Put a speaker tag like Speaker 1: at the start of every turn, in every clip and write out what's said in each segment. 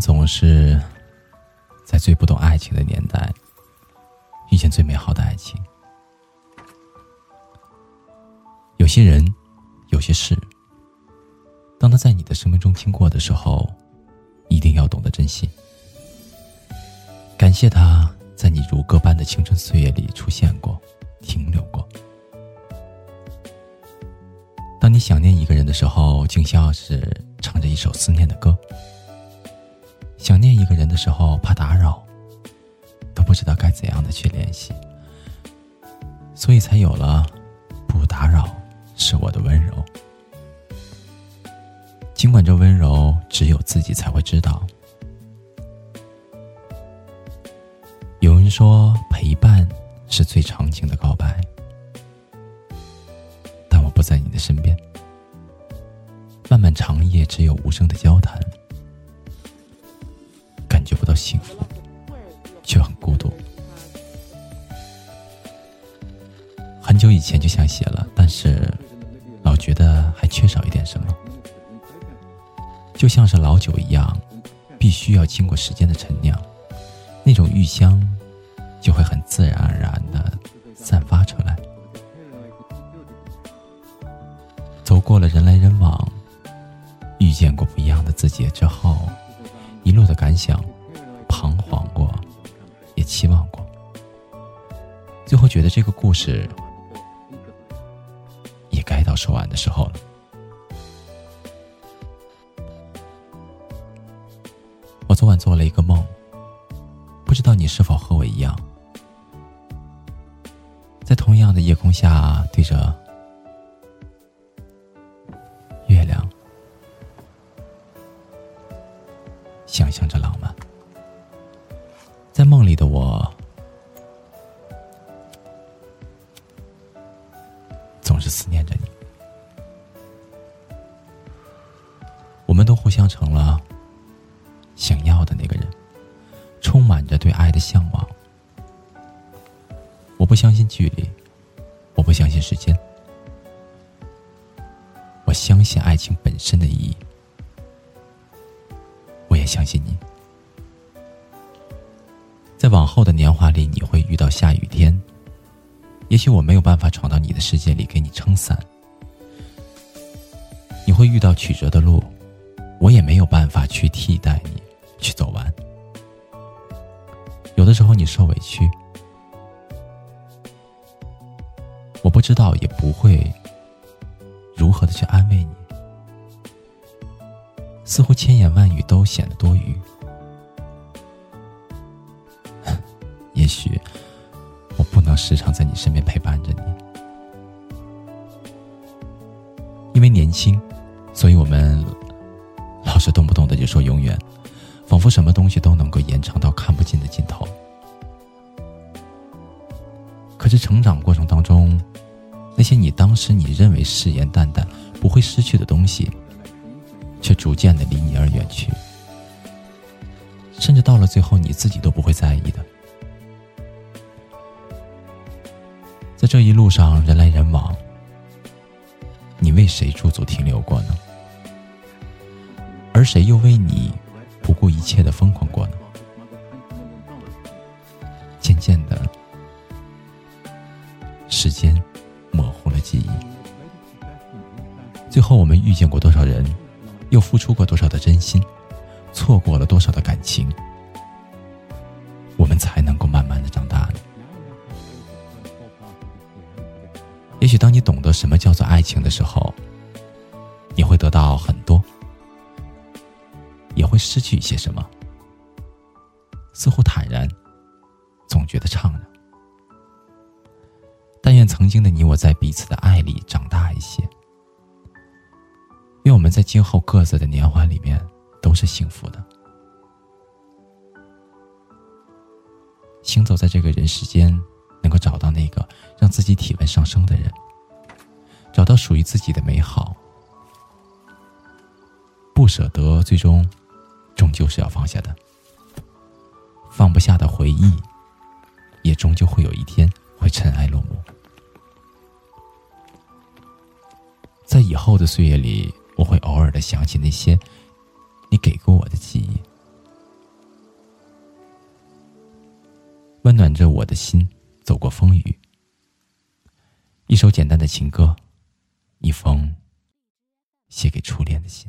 Speaker 1: 总是在最不懂爱情的年代，遇见最美好的爱情。有些人，有些事，当他在你的生命中经过的时候，一定要懂得珍惜。感谢他在你如歌般的青春岁月里出现过、停留过。当你想念一个人的时候，就像是唱着一首思念的歌。想念一个人的时候，怕打扰，都不知道该怎样的去联系，所以才有了“不打扰是我的温柔”。尽管这温柔只有自己才会知道。有人说，陪伴是最长情的告白，但我不在你的身边，漫漫长夜只有无声的交谈。幸福，却很孤独。很久以前就想写了，但是老觉得还缺少一点什么。就像是老酒一样，必须要经过时间的陈酿，那种玉香就会很自然而然的散发出来。走过了人来人往，遇见过不一样的自己之后，一路的感想。彷徨过，也期望过，最后觉得这个故事也该到说完的时候了。我昨晚做了一个梦，不知道你是否和我一样，在同样的夜空下，对着在梦里的我，总是思念着你。我们都互相成了想要的那个人，充满着对爱的向往。我不相信距离，我不相信时间，我相信爱情本身的意义。我也相信你。在往后的年华里，你会遇到下雨天。也许我没有办法闯到你的世界里给你撑伞。你会遇到曲折的路，我也没有办法去替代你去走完。有的时候你受委屈，我不知道也不会如何的去安慰你，似乎千言万语都显得多余。时常在你身边陪伴着你，因为年轻，所以我们老是动不动的就说永远，仿佛什么东西都能够延长到看不见的尽头。可是成长过程当中，那些你当时你认为誓言淡淡不会失去的东西，却逐渐的离你而远去，甚至到了最后你自己都不会在意的。这一路上，人来人往，你为谁驻足停留过呢？而谁又为你不顾一切的疯狂过呢？渐渐的，时间模糊了记忆。最后，我们遇见过多少人，又付出过多少的真心，错过了多少的感情，我们才能够慢慢的长大许当你懂得什么叫做爱情的时候，你会得到很多，也会失去一些什么。似乎坦然，总觉得怅然。但愿曾经的你我在彼此的爱里长大一些。愿我们在今后各自的年华里面都是幸福的。行走在这个人世间。能够找到那个让自己体温上升的人。找到属于自己的美好。不舍得最终终究是要放下的。放不下的回忆也终究会有一天会尘埃落幕在以后的岁月里我会偶尔的想起那些你给过我的记忆。温暖着我的心走过风雨。一首简单的情歌，一封写给初恋的信。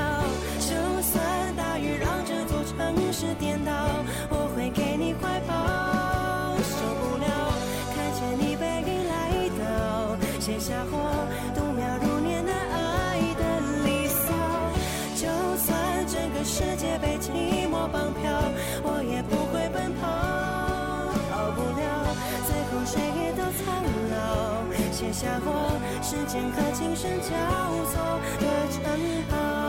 Speaker 2: 下我时间和琴声交错的城堡。